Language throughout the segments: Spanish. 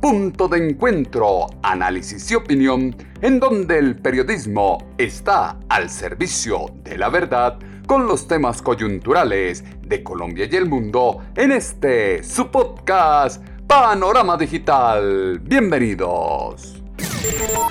punto de encuentro, análisis y opinión, en donde el periodismo está al servicio de la verdad con los temas coyunturales de Colombia y el mundo en este su podcast Panorama Digital. Bienvenidos.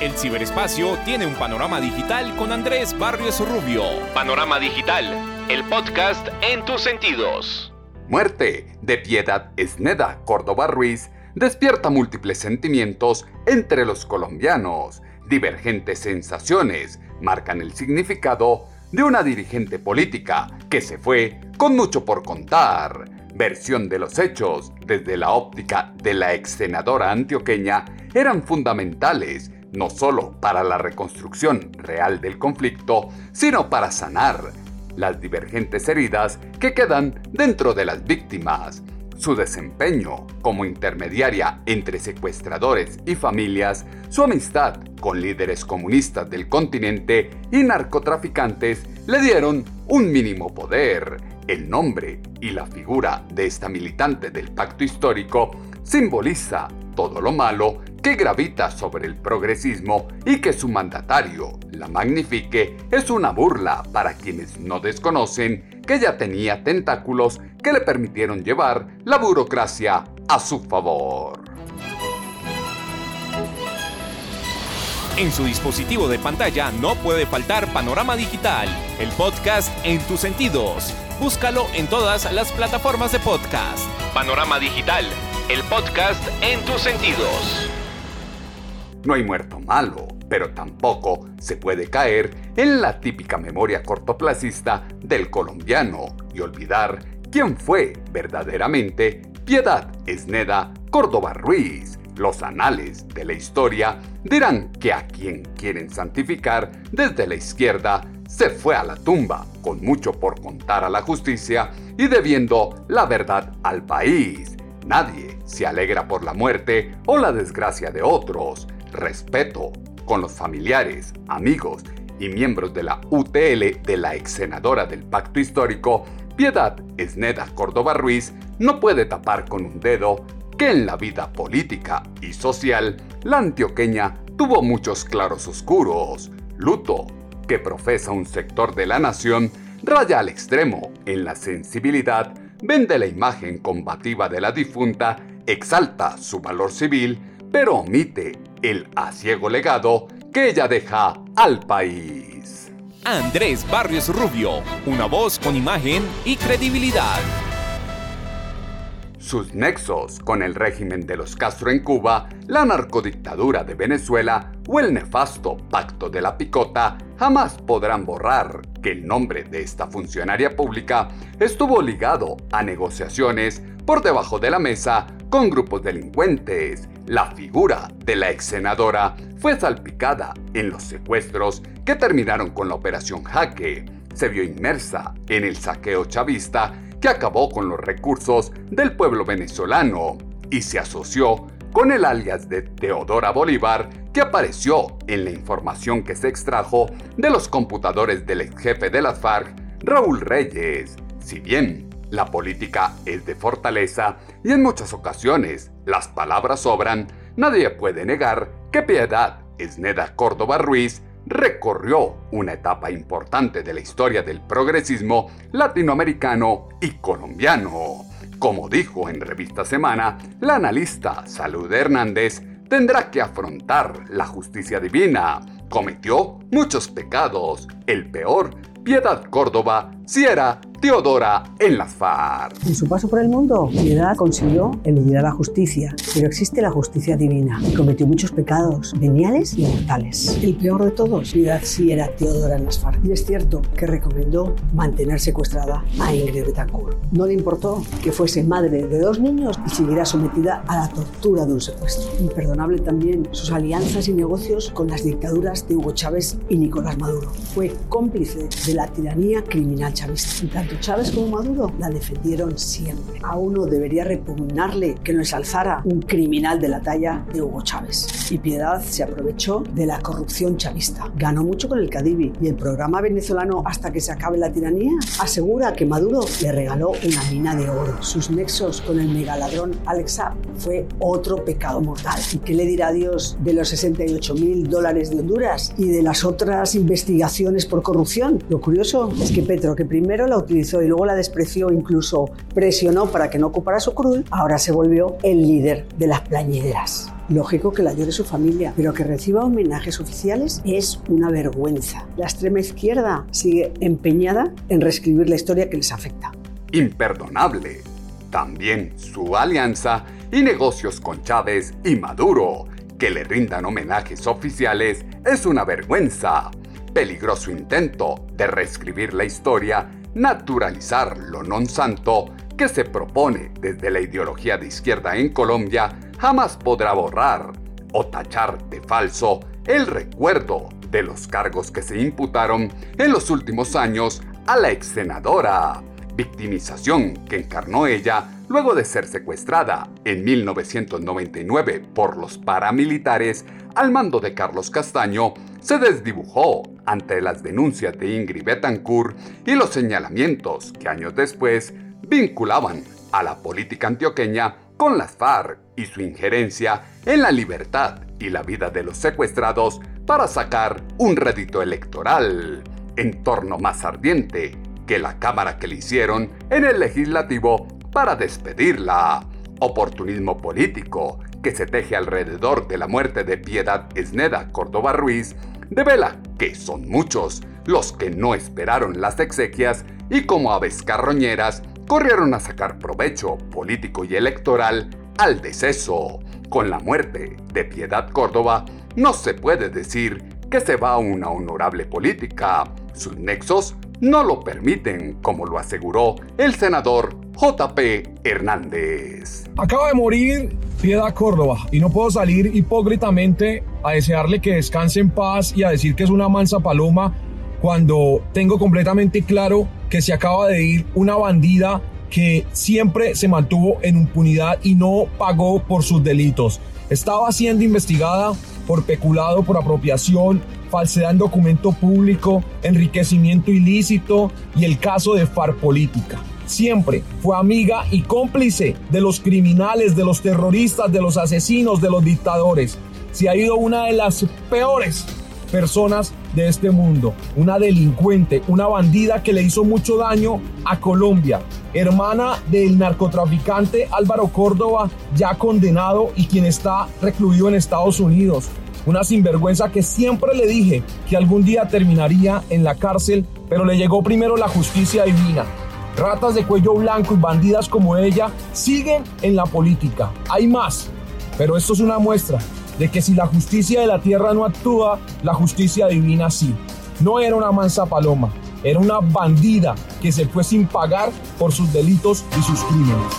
El ciberespacio tiene un panorama digital con Andrés Barrios Rubio. Panorama Digital, el podcast en tus sentidos. Muerte de Piedad Esneda Córdoba Ruiz despierta múltiples sentimientos entre los colombianos. Divergentes sensaciones marcan el significado de una dirigente política que se fue con mucho por contar. Versión de los hechos desde la óptica de la ex senadora antioqueña eran fundamentales no solo para la reconstrucción real del conflicto, sino para sanar las divergentes heridas que quedan dentro de las víctimas. Su desempeño como intermediaria entre secuestradores y familias, su amistad con líderes comunistas del continente y narcotraficantes le dieron un mínimo poder. El nombre y la figura de esta militante del pacto histórico simboliza todo lo malo que gravita sobre el progresismo y que su mandatario la magnifique es una burla para quienes no desconocen que ya tenía tentáculos que le permitieron llevar la burocracia a su favor. En su dispositivo de pantalla no puede faltar Panorama Digital, el podcast en tus sentidos. Búscalo en todas las plataformas de podcast. Panorama Digital, el podcast en tus sentidos. No hay muerto malo pero tampoco se puede caer en la típica memoria cortoplacista del colombiano y olvidar quién fue verdaderamente Piedad Esneda Córdoba Ruiz. Los anales de la historia dirán que a quien quieren santificar desde la izquierda se fue a la tumba con mucho por contar a la justicia y debiendo la verdad al país. Nadie se alegra por la muerte o la desgracia de otros. Respeto con los familiares, amigos y miembros de la UTL de la ex senadora del pacto histórico, Piedad Esneda Córdoba Ruiz, no puede tapar con un dedo que en la vida política y social la antioqueña tuvo muchos claros oscuros. Luto, que profesa un sector de la nación, raya al extremo en la sensibilidad, vende la imagen combativa de la difunta, exalta su valor civil, pero omite el asiego legado que ella deja al país. Andrés Barrios Rubio, una voz con imagen y credibilidad. Sus nexos con el régimen de los Castro en Cuba, la narcodictadura de Venezuela o el nefasto Pacto de la Picota jamás podrán borrar que el nombre de esta funcionaria pública estuvo ligado a negociaciones por debajo de la mesa con grupos delincuentes. La figura de la ex senadora fue salpicada en los secuestros que terminaron con la operación Jaque. Se vio inmersa en el saqueo chavista que acabó con los recursos del pueblo venezolano y se asoció con el alias de Teodora Bolívar que apareció en la información que se extrajo de los computadores del ex jefe de las FARC, Raúl Reyes. Si bien la política es de fortaleza y en muchas ocasiones las palabras sobran. Nadie puede negar que Piedad Esneda Córdoba Ruiz recorrió una etapa importante de la historia del progresismo latinoamericano y colombiano. Como dijo en Revista Semana, la analista Salud Hernández tendrá que afrontar la justicia divina, cometió muchos pecados. El peor, Piedad Córdoba, si era Teodora en las FARC. En su paso por el mundo, Piedad consiguió eludir a la justicia, pero existe la justicia divina. Cometió muchos pecados, veniales y mortales. El peor de todos, Piedad sí era Teodora en las FARC. Y es cierto que recomendó mantener secuestrada a Ingrid Betancourt. No le importó que fuese madre de dos niños y siguiera sometida a la tortura de un secuestro. Imperdonable también sus alianzas y negocios con las dictaduras de Hugo Chávez y Nicolás Maduro. Fue cómplice de la tiranía criminal chavista tanto Chávez como Maduro la defendieron siempre. A uno debería repugnarle que no ensalzara un criminal de la talla de Hugo Chávez. Y Piedad se aprovechó de la corrupción chavista. Ganó mucho con el Cadivi y el programa venezolano Hasta que se acabe la tiranía asegura que Maduro le regaló una mina de oro. Sus nexos con el megaladrón Alex fue otro pecado mortal. ¿Y qué le dirá Dios de los 68 mil dólares de Honduras y de las otras investigaciones por corrupción? Lo curioso es que Petro, que primero la utilizó y luego la despreció, incluso presionó para que no ocupara su cruz, ahora se volvió el líder de las plañideras. Lógico que la llore su familia, pero que reciba homenajes oficiales es una vergüenza. La extrema izquierda sigue empeñada en reescribir la historia que les afecta. Imperdonable. También su alianza y negocios con Chávez y Maduro. Que le rindan homenajes oficiales es una vergüenza. Peligroso intento de reescribir la historia naturalizar lo non santo que se propone desde la ideología de izquierda en Colombia jamás podrá borrar o tachar de falso el recuerdo de los cargos que se imputaron en los últimos años a la ex senadora, victimización que encarnó ella luego de ser secuestrada en 1999 por los paramilitares al mando de Carlos Castaño, se desdibujó ante las denuncias de Ingrid Betancourt y los señalamientos que años después vinculaban a la política antioqueña con las FARC y su injerencia en la libertad y la vida de los secuestrados para sacar un rédito electoral, entorno más ardiente que la cámara que le hicieron en el legislativo para despedirla. Oportunismo político que se teje alrededor de la muerte de Piedad Esneda Córdoba Ruiz devela que son muchos los que no esperaron las exequias y como aves carroñeras corrieron a sacar provecho político y electoral al deceso. Con la muerte de Piedad Córdoba no se puede decir que se va a una honorable política. Sus nexos no lo permiten, como lo aseguró el senador JP Hernández. Acaba de morir Piedad Córdoba y no puedo salir hipócritamente a desearle que descanse en paz y a decir que es una mansa paloma cuando tengo completamente claro que se acaba de ir una bandida que siempre se mantuvo en impunidad y no pagó por sus delitos. Estaba siendo investigada por peculado, por apropiación, falsedad en documento público, enriquecimiento ilícito y el caso de FAR Política. Siempre fue amiga y cómplice de los criminales, de los terroristas, de los asesinos, de los dictadores. Se ha ido una de las peores personas de este mundo, una delincuente, una bandida que le hizo mucho daño a Colombia, hermana del narcotraficante Álvaro Córdoba, ya condenado y quien está recluido en Estados Unidos. Una sinvergüenza que siempre le dije que algún día terminaría en la cárcel, pero le llegó primero la justicia divina. Ratas de cuello blanco y bandidas como ella siguen en la política. Hay más, pero esto es una muestra de que si la justicia de la tierra no actúa, la justicia divina sí. No era una mansa paloma, era una bandida que se fue sin pagar por sus delitos y sus crímenes.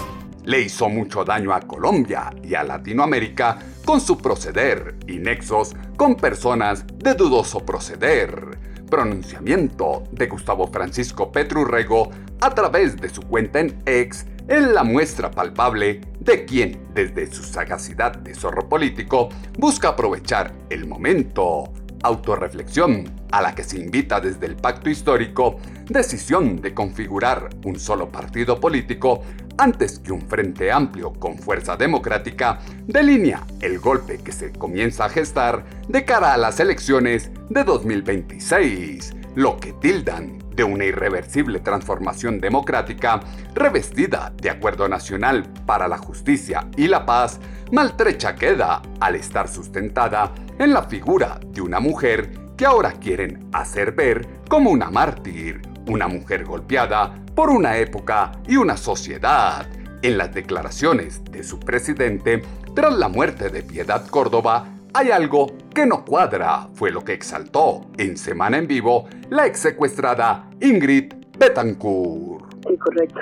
Le hizo mucho daño a Colombia y a Latinoamérica con su proceder y nexos con personas de dudoso proceder. Pronunciamiento de Gustavo Francisco Petrurrego a través de su cuenta en X en la muestra palpable de quien, desde su sagacidad de zorro político, busca aprovechar el momento. Autorreflexión a la que se invita desde el pacto histórico, decisión de configurar un solo partido político antes que un frente amplio con fuerza democrática, delinea el golpe que se comienza a gestar de cara a las elecciones de 2026, lo que tildan de una irreversible transformación democrática revestida de acuerdo nacional para la justicia y la paz, maltrecha queda al estar sustentada en la figura de una mujer que ahora quieren hacer ver como una mártir, una mujer golpeada por una época y una sociedad. En las declaraciones de su presidente, tras la muerte de Piedad Córdoba, hay algo que no cuadra, fue lo que exaltó en Semana en Vivo la ex secuestrada Ingrid Betancourt. Sí, correcto.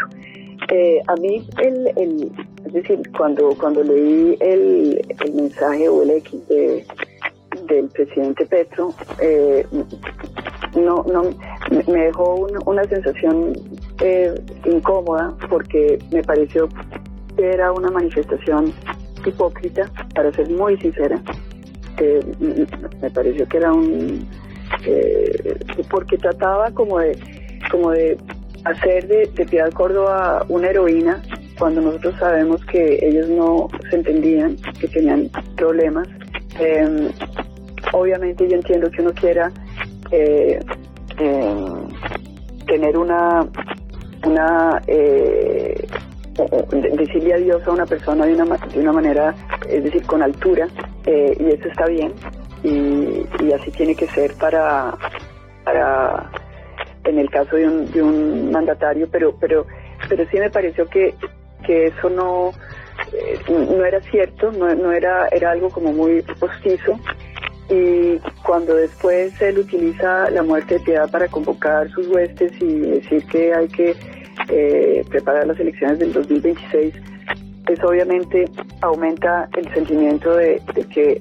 Eh, a mí, el, es decir, cuando, cuando leí el, mensaje o el X del presidente Petro, eh, no, no, me dejó una sensación eh, incómoda porque me pareció que era una manifestación hipócrita, para ser muy sincera, me pareció que era un eh, porque trataba como de como de hacer de, Piedad Córdoba una heroína cuando nosotros sabemos que ellos no se entendían, que tenían problemas. Em, obviamente yo entiendo que uno quiera eh, em, tener una una eh, decirle adiós a una persona de una, de una manera, es decir, con altura, eh, y eso está bien, y, así tiene que ser para, para en el caso de un, de un mandatario, pero, pero, pero sí me pareció que, que eso no, eh, no era cierto, no, no era, era algo como muy postizo, y cuando después él utiliza la muerte de piedad para convocar sus huestes y decir que hay que eh, preparar las elecciones del 2026, pues obviamente aumenta el sentimiento de, que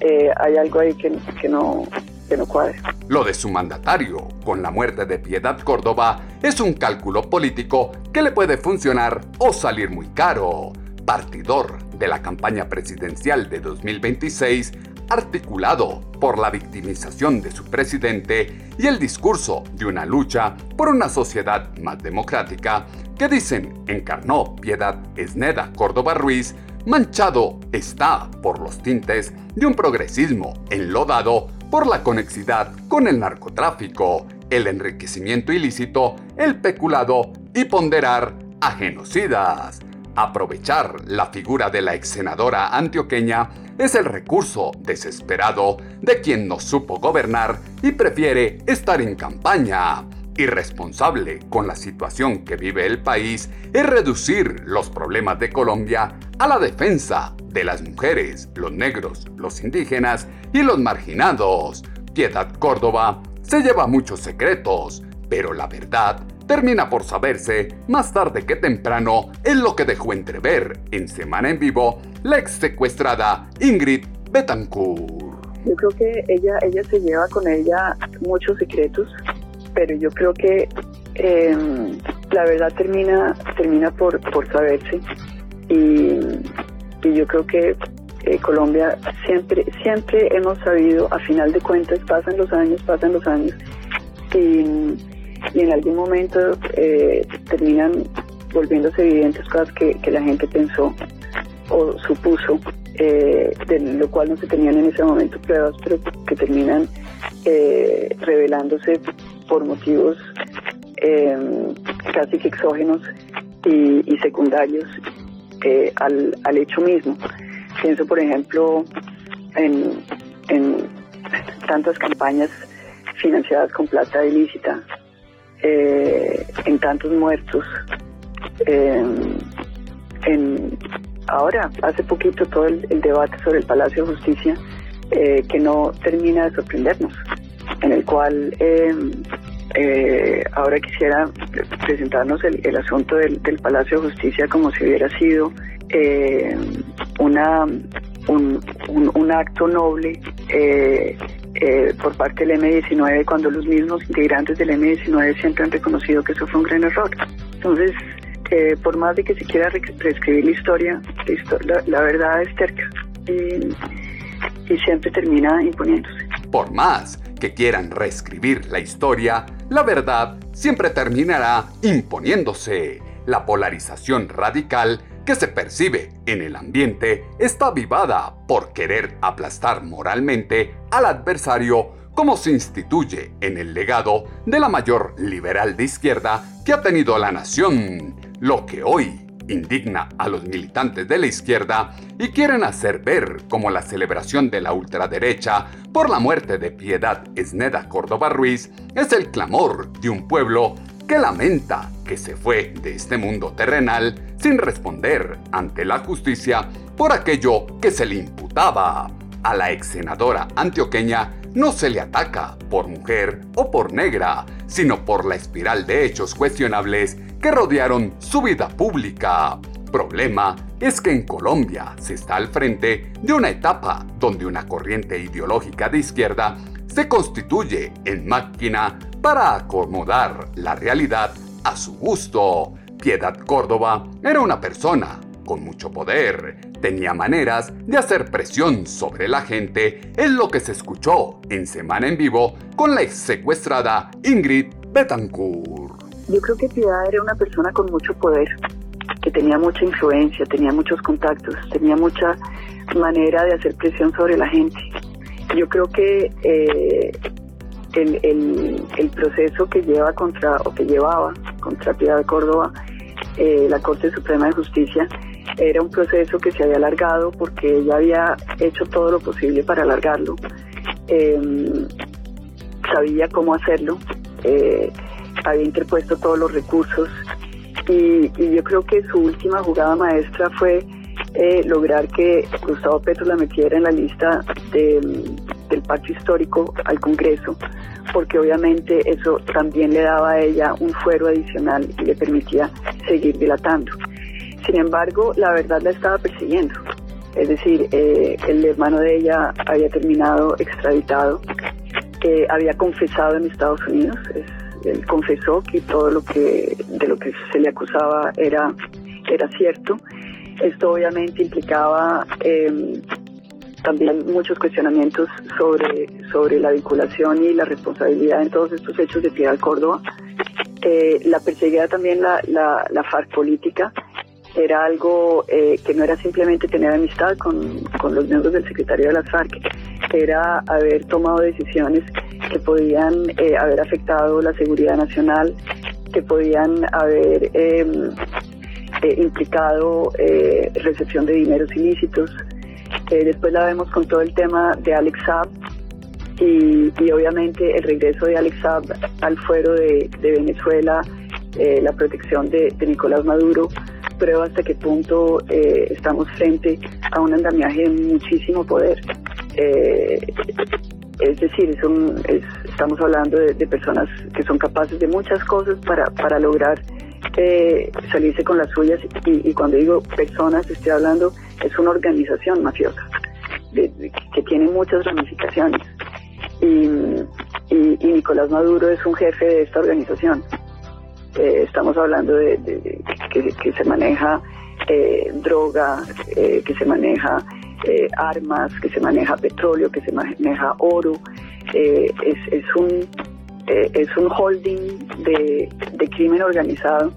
eh, hay algo ahí que, que no, que no cuadre. Lo de su mandatario, con la muerte de Piedad Córdoba, es un cálculo político que le puede funcionar o salir muy caro. Partidor de la campaña presidencial de 2026, articulado por la victimización de su presidente y el discurso de una lucha por una sociedad más democrática que dicen encarnó Piedad Esneda Córdoba Ruiz, manchado está por los tintes de un progresismo enlodado por la conexidad con el narcotráfico, el enriquecimiento ilícito, el peculado y ponderar a genocidas. Aprovechar la figura de la ex senadora antioqueña es el recurso desesperado de quien no supo gobernar y prefiere estar en campaña. Irresponsable con la situación que vive el país es reducir los problemas de Colombia a la defensa de las mujeres, los negros, los indígenas y los marginados. Piedad Córdoba se lleva muchos secretos, pero la verdad termina por saberse más tarde que temprano en lo que dejó entrever en Semana en Vivo la ex secuestrada Ingrid Betancourt. Yo creo que ella, ella se lleva con ella muchos secretos, pero yo creo que em, la verdad termina, termina por, por saberse y, yo creo que eh, Colombia siempre, siempre hemos sabido, a final de cuentas, pasan los años, pasan los años y y en algún momento eh, terminan volviéndose evidentes cosas que, la gente pensó o supuso, eh, de lo cual no se tenían en ese momento pruebas, pero que terminan eh, revelándose por motivos em, casi que exógenos y, secundarios al, al, hecho mismo. Pienso, por ejemplo, en, en tantas campañas financiadas con plata ilícita eh, en tantos muertos. en, ahora, hace poquito, todo el, debate sobre el Palacio de Justicia, eh, que no termina de sorprendernos, en el cual em, eh, ahora quisiera presentarnos el, asunto del, Palacio de Justicia como si hubiera sido em, una, un, un, acto noble eh, por parte del M19 cuando los mismos integrantes del M19 siempre han reconocido que eso fue un gran error. Entonces, eh, por más de que se quiera reescribir la historia, la, verdad es cerca y, y siempre termina imponiéndose. Por más que quieran reescribir la historia, la verdad siempre terminará imponiéndose. La polarización radical que se percibe en el ambiente está avivada por querer aplastar moralmente al adversario cómo se instituye en el legado de la mayor liberal de izquierda que ha tenido la nación, lo que hoy indigna a los militantes de la izquierda y quieren hacer ver como la celebración de la ultraderecha por la muerte de Piedad Esneda Córdoba Ruiz es el clamor de un pueblo que lamenta que se fue de este mundo terrenal sin responder ante la justicia por aquello que se le imputaba. A la ex senadora antioqueña no se le ataca por mujer o por negra, sino por la espiral de hechos cuestionables que rodearon su vida pública. Problema es que en Colombia se está al frente de una etapa donde una corriente ideológica de izquierda se constituye en máquina para acomodar la realidad a su gusto. Piedad Córdoba era una persona con mucho poder, tenía maneras de hacer presión sobre la gente, es lo que se escuchó en Semana en Vivo con la ex secuestrada Ingrid Betancourt. Yo creo que Piedad era una persona con mucho poder, que tenía mucha influencia, tenía muchos contactos, tenía mucha manera de hacer presión sobre la gente. Yo creo que eh, el, proceso que lleva contra, o que llevaba contra Piedad Córdoba, eh, la Corte Suprema de Justicia, era un proceso que se había alargado porque ella había hecho todo lo posible para alargarlo. Em, sabía cómo hacerlo, eh, había interpuesto todos los recursos y, yo creo que su última jugada maestra fue eh, lograr que Gustavo Petro la metiera en la lista del pacto histórico al Congreso, porque obviamente eso también le daba a ella un fuero adicional y le permitía seguir dilatando. Sin embargo, la verdad la estaba persiguiendo. Es decir, eh, el hermano de ella había terminado extraditado, que había confesado en Estados Unidos. él confesó que todo lo que de lo que se le acusaba era era cierto. Esto obviamente implicaba em, también muchos cuestionamientos sobre, sobre la vinculación y la responsabilidad en todos estos hechos de Piedad Córdoba. Eh, la perseguía también la, la, la FARC política era algo eh, que no era simplemente tener amistad con, los miembros del secretario de las FARC, era haber tomado decisiones que podían eh, haber afectado la seguridad nacional, que podían haber em, eh, implicado recepción de dineros ilícitos. Después la vemos con todo el tema de Alex Saab y, obviamente el regreso de Alex Saab al fuero de, Venezuela, la protección de Nicolás Maduro prueba hasta qué punto eh, estamos frente a un andamiaje de muchísimo poder. Eh, es decir, estamos hablando de, personas que son capaces de muchas cosas para, para lograr eh, salirse con las suyas y, cuando digo personas estoy hablando es una organización mafiosa que tiene muchas ramificaciones y, y Nicolás Maduro es un jefe de esta organización eh, estamos hablando de, que, se maneja eh, droga, eh, que se maneja armas, que se maneja petróleo, que se maneja oro. es, es, un, es un holding de, crimen organizado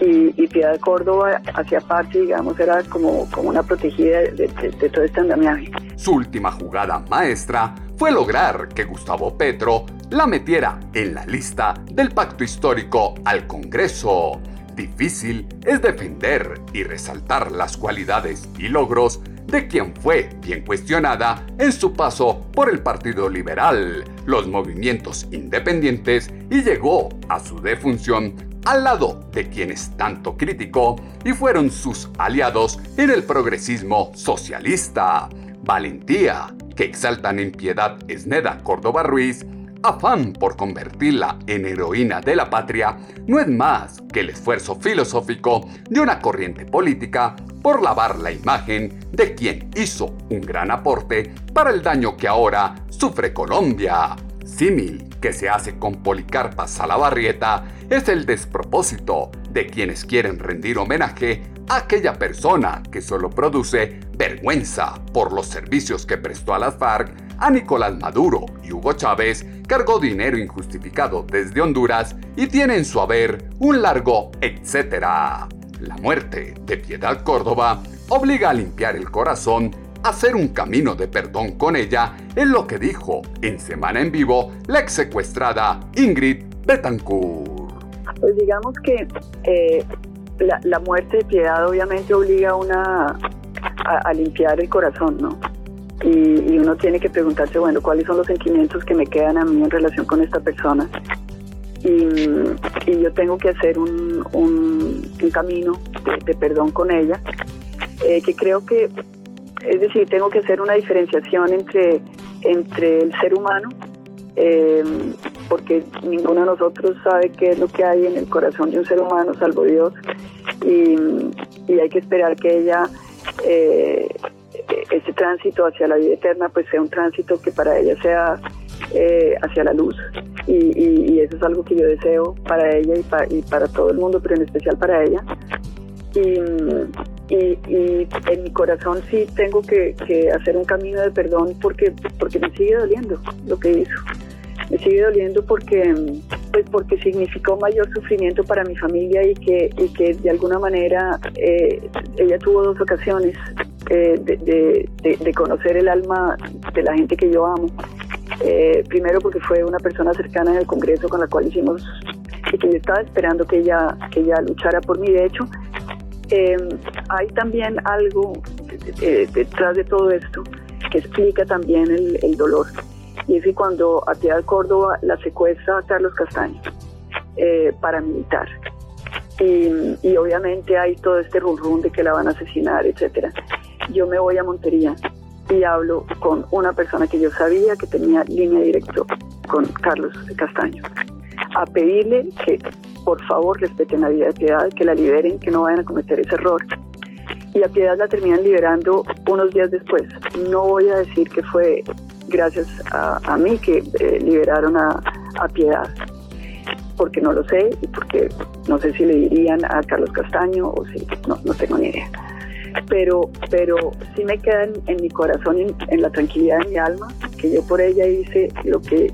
y, y, Piedad de Córdoba hacía parte, digamos, era como, como una protegida de, de, todo este andamiaje. Su última jugada maestra fue lograr que Gustavo Petro la metiera en la lista del pacto histórico al Congreso. Difícil es defender y resaltar las cualidades y logros de quien fue bien cuestionada en su paso por el Partido Liberal, los movimientos independientes y llegó a su defunción al lado de quienes tanto criticó y fueron sus aliados en el progresismo socialista. Valentía, que exaltan en piedad Esneda Córdoba Ruiz, afán por convertirla en heroína de la patria, no es más que el esfuerzo filosófico de una corriente política por lavar la imagen de quien hizo un gran aporte para el daño que ahora sufre Colombia. Símil que se hace con Policarpa Salabarrieta es el despropósito de quienes quieren rendir homenaje aquella persona que solo produce vergüenza por los servicios que prestó a las FARC a Nicolás Maduro y Hugo Chávez cargó dinero injustificado desde Honduras y tiene en su haber un largo etcétera. La muerte de Piedad Córdoba obliga a limpiar el corazón hacer un camino de perdón con ella en lo que dijo en Semana en Vivo la ex secuestrada Ingrid Betancourt. Pues digamos que eh, la, muerte de piedad obviamente obliga a una a, limpiar el corazón, ¿no? Y, y, uno tiene que preguntarse, bueno, ¿cuáles son los sentimientos que me quedan a mí en relación con esta persona? y, yo tengo que hacer un, un, camino de, perdón con ella, eh, que creo que, es decir, tengo que hacer una diferenciación entre, entre el ser humano, eh, porque ninguno de nosotros sabe qué es lo que hay en el corazón de un ser humano, salvo Dios, y, hay que esperar que ella... Eh, ese tránsito hacia la vida eterna pues sea un tránsito que para ella sea eh, hacia la luz. Y, eso es algo que yo deseo para ella y, para todo el mundo, pero en especial para ella. Y, en mi corazón sí tengo que, hacer un camino de perdón porque, porque me sigue doliendo lo que hizo. Me sigue doliendo porque, pues porque significó mayor sufrimiento para mi familia y que, y que de alguna manera eh, ella tuvo dos ocasiones eh, de, conocer el alma de la gente que yo amo eh, primero porque fue una persona cercana en el Congreso con la cual hicimos y que yo estaba esperando que ella, que ella luchara por mí. De hecho, em, hay también algo detrás de todo esto que explica también el, dolor. Y es que cuando a Piedad Córdoba la secuestra a Carlos Castaño, eh, paramilitar, y, y, obviamente hay todo este rum de que la van a asesinar, etcétera. Yo me voy a Montería y hablo con una persona que yo sabía que tenía línea directa con Carlos Castaño, a pedirle que por favor respeten la vida de Piedad, que la liberen, que no vayan a cometer ese error. Y a Piedad la terminan liberando unos días después. No voy a decir que fue gracias a, mí que eh, liberaron a, Piedad, porque no lo sé y porque no sé si le dirían a Carlos Castaño o si, no, no tengo ni idea pero, pero sí me queda en, mi corazón, en, en, la tranquilidad de mi alma, que yo por ella hice lo que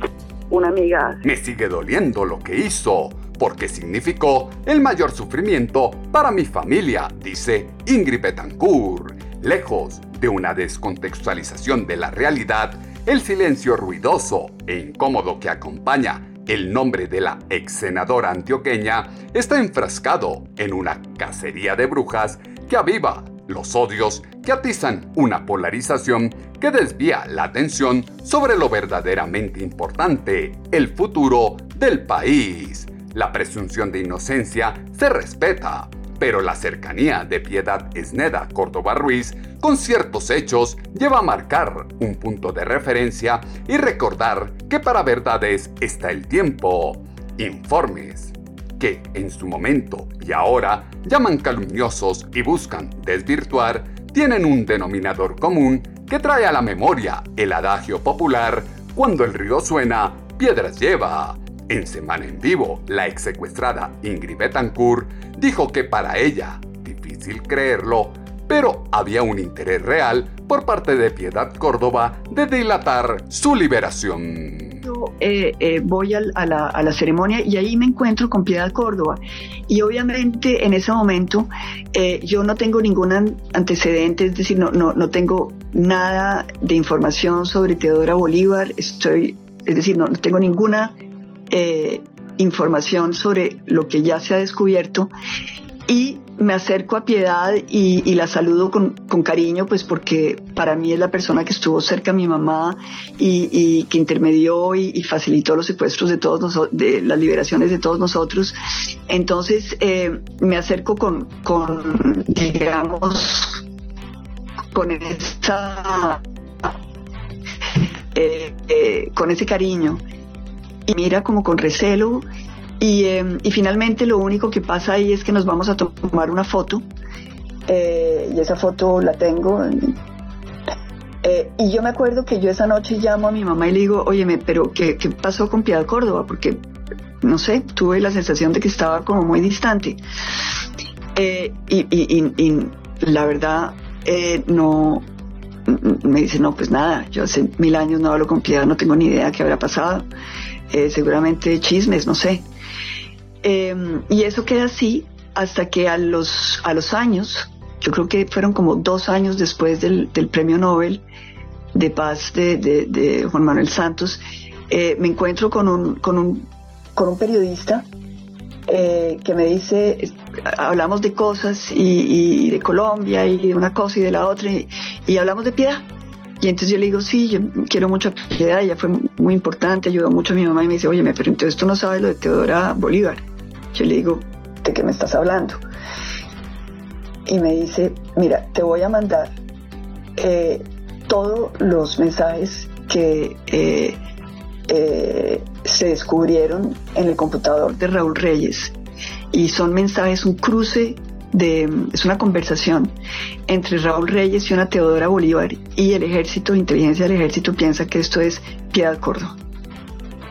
una amiga. Me sigue doliendo lo que hizo, porque significó el mayor sufrimiento para mi familia, dice Ingrid Betancourt. Lejos de una descontextualización de la realidad, el silencio ruidoso e incómodo que acompaña el nombre de la ex senadora antioqueña está enfrascado en una cacería de brujas que aviva los odios que atizan una polarización que desvía la atención sobre lo verdaderamente importante, el futuro del país. La presunción de inocencia se respeta, pero la cercanía de Piedad Esneda Córdoba Ruiz con ciertos hechos lleva a marcar un punto de referencia y recordar que para verdades está el tiempo. Informes que en su momento y ahora llaman calumniosos y buscan desvirtuar, tienen un denominador común que trae a la memoria el adagio popular cuando el río suena, piedras lleva. En Semana en Vivo, la ex secuestrada Ingrid Betancourt dijo que para ella, difícil creerlo, pero había un interés real por parte de Piedad Córdoba de dilatar su liberación. Eh, eh, voy a, la, ceremonia y ahí me encuentro con Piedad Córdoba. Y obviamente en ese momento eh, yo no tengo ningún antecedente, es decir, no, no, no tengo nada de información sobre Teodora Bolívar, estoy, es decir, no, no tengo ninguna información sobre lo que ya se ha descubierto. Y me acerco a Piedad y, la saludo con, cariño, pues porque para mí es la persona que estuvo cerca a mi mamá y, que intermedió y, facilitó los secuestros de todos nosotros, de las liberaciones de todos nosotros. Entonces eh, me acerco con, digamos, con esa, eh, eh, con ese cariño y mira como con recelo Em, y, finalmente lo único que pasa ahí es que nos vamos a tomar una foto eh, y esa foto la tengo. Eh, y yo me acuerdo que yo esa noche llamo a mi mamá y le digo, óyeme, pero ¿qué, ¿qué, pasó con Piedad Córdoba? Porque, no sé, tuve la sensación de que estaba como muy distante. Eh, y, y, la verdad, no, me dice, no, pues nada, yo hace mil años no hablo con Piedad, no tengo ni idea qué habrá pasado. Seguramente chismes, no sé. Em, y eso queda así hasta que a los, a los años yo creo que fueron como dos años después del, premio Nobel de paz de, Juan Manuel Santos, eh, me encuentro con un, con un, con un periodista eh, que me dice, hablamos de cosas y, de Colombia y de una cosa y de la otra y, hablamos de piedad. Y entonces yo le digo, sí, yo quiero mucho a Piedad, ella fue muy importante, ayudó mucho a mi mamá y me dice, oye, pero entonces tú no sabes lo de Teodora Bolívar. Yo le digo, ¿de qué me estás hablando? Y me dice, mira, te voy a mandar eh, todos los mensajes que eh, eh, se descubrieron en el computador de Raúl Reyes. Y son mensajes, un cruce de, es una conversación entre Raúl Reyes y una Teodora Bolívar y el ejército, inteligencia del ejército piensa que esto es Piedad Córdoba.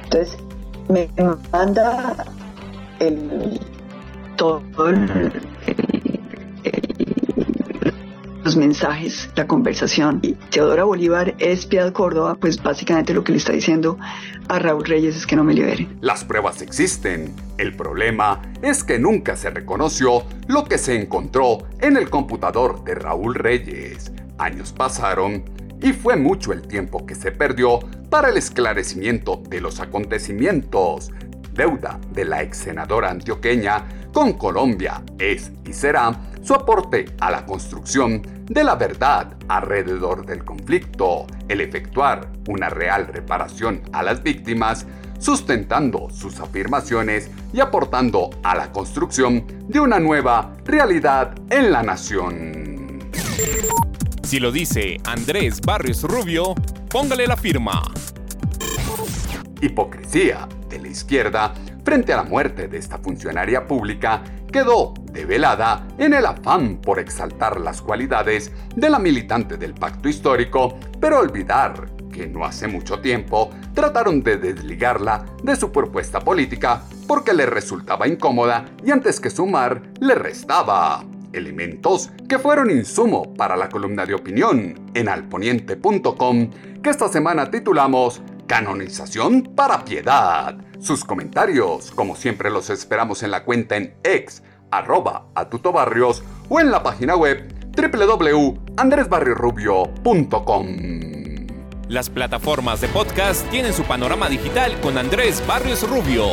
Entonces me manda el, todo el, los mensajes, la conversación. Y Teodora Bolívar es Piedad Córdoba, pues básicamente lo que le está diciendo a Raúl Reyes es que no me libere. Las pruebas existen. El problema es que nunca se reconoció lo que se encontró en el computador de Raúl Reyes. Años pasaron y fue mucho el tiempo que se perdió para el esclarecimiento de los acontecimientos. Deuda de la ex senadora antioqueña con Colombia es y será su aporte a la construcción de la verdad alrededor del conflicto, el efectuar una real reparación a las víctimas, sustentando sus afirmaciones y aportando a la construcción de una nueva realidad en la nación. Si lo dice Andrés Barrios Rubio, póngale la firma. Hipocresía de la izquierda frente a la muerte de esta funcionaria pública quedó develada en el afán por exaltar las cualidades de la militante del pacto histórico, pero olvidar que no hace mucho tiempo trataron de desligarla de su propuesta política porque le resultaba incómoda y antes que sumar le restaba. Elementos que fueron insumo para la columna de opinión en alponiente.com que esta semana titulamos Canonización para Piedad. Sus comentarios, como siempre, los esperamos en la cuenta en ex arroba atutobarrios o en la página web www.andresbarriorubio.com. Las plataformas de podcast tienen su panorama digital con Andrés Barrios Rubio.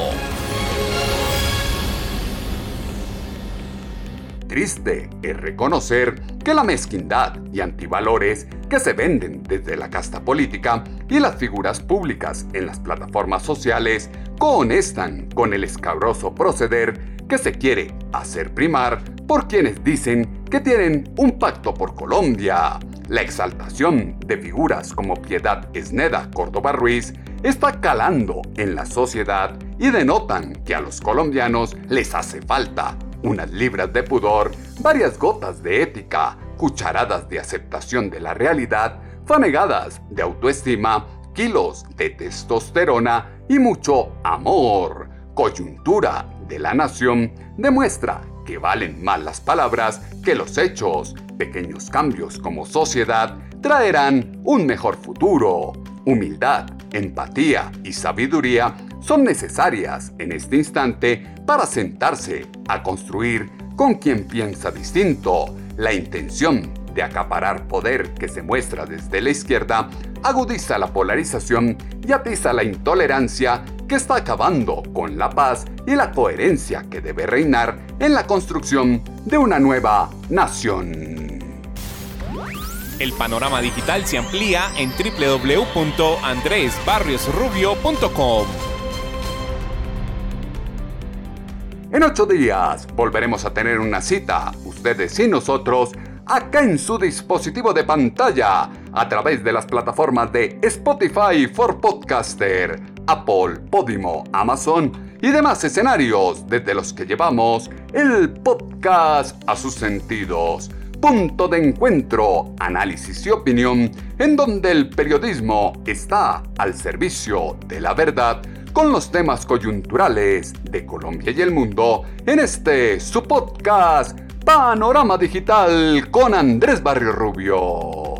Triste es reconocer que la mezquindad y antivalores que se venden desde la casta política y las figuras públicas en las plataformas sociales cohonestan con el escabroso proceder que se quiere hacer primar por quienes dicen que tienen un pacto por Colombia. La exaltación de figuras como Piedad Esneda Córdoba Ruiz está calando en la sociedad y denotan que a los colombianos les hace falta unas libras de pudor, varias gotas de ética, cucharadas de aceptación de la realidad, fanegadas de autoestima, kilos de testosterona y mucho amor. Coyuntura de la nación demuestra que valen más las palabras que los hechos. Pequeños cambios como sociedad traerán un mejor futuro. Humildad, empatía y sabiduría son necesarias en este instante para sentarse a construir con quien piensa distinto. La intención de acaparar poder que se muestra desde la izquierda agudiza la polarización y atiza la intolerancia que está acabando con la paz y la coherencia que debe reinar en la construcción de una nueva nación. El panorama digital se amplía en www.andresbarriosrubio.com. En ocho días volveremos a tener una cita, ustedes y nosotros, acá en su dispositivo de pantalla, a través de las plataformas de Spotify for Podcaster, Apple, Podimo, Amazon y demás escenarios desde los que llevamos el podcast a sus sentidos. Punto de encuentro, análisis y opinión, en donde el periodismo está al servicio de la verdad con los temas coyunturales de Colombia y el mundo en este su podcast Panorama Digital con Andrés Barrio Rubio.